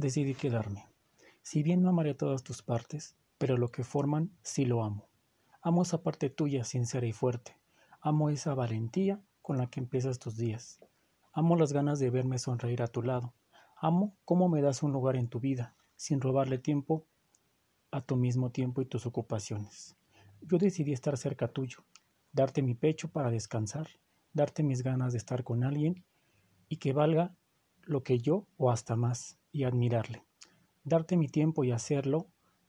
decidí quedarme. Si bien no amaré todas tus partes, pero lo que forman sí lo amo. Amo esa parte tuya sincera y fuerte. Amo esa valentía con la que empiezas tus días. Amo las ganas de verme sonreír a tu lado. Amo cómo me das un lugar en tu vida, sin robarle tiempo a tu mismo tiempo y tus ocupaciones. Yo decidí estar cerca tuyo, darte mi pecho para descansar, darte mis ganas de estar con alguien y que valga lo que yo o hasta más, y admirarle. Darte mi tiempo y hacerlo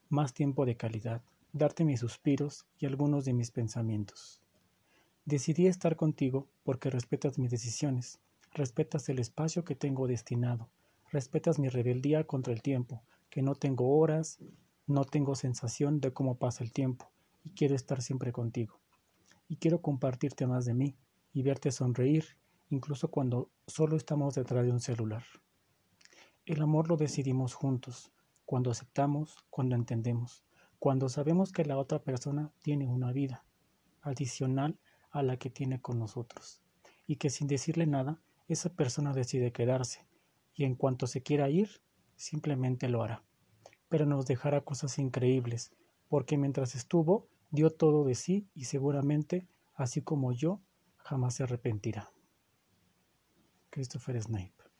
más tiempo de calidad, darte mis suspiros y algunos de mis pensamientos. Decidí estar contigo porque respetas mis decisiones, respetas el espacio que tengo destinado, respetas mi rebeldía contra el tiempo, que no tengo horas, no tengo sensación de cómo pasa el tiempo, y quiero estar siempre contigo. Y quiero compartirte más de mí y verte sonreír, incluso cuando solo estamos detrás de un celular. El amor lo decidimos juntos, cuando aceptamos, cuando entendemos, cuando sabemos que la otra persona tiene una vida adicional a la que tiene con nosotros, y que sin decirle nada, esa persona decide quedarse, y en cuanto se quiera ir, simplemente lo hará. Pero nos dejará cosas increíbles, porque mientras estuvo, dio todo de sí y seguramente, así como yo, jamás se arrepentirá. Christopher Snape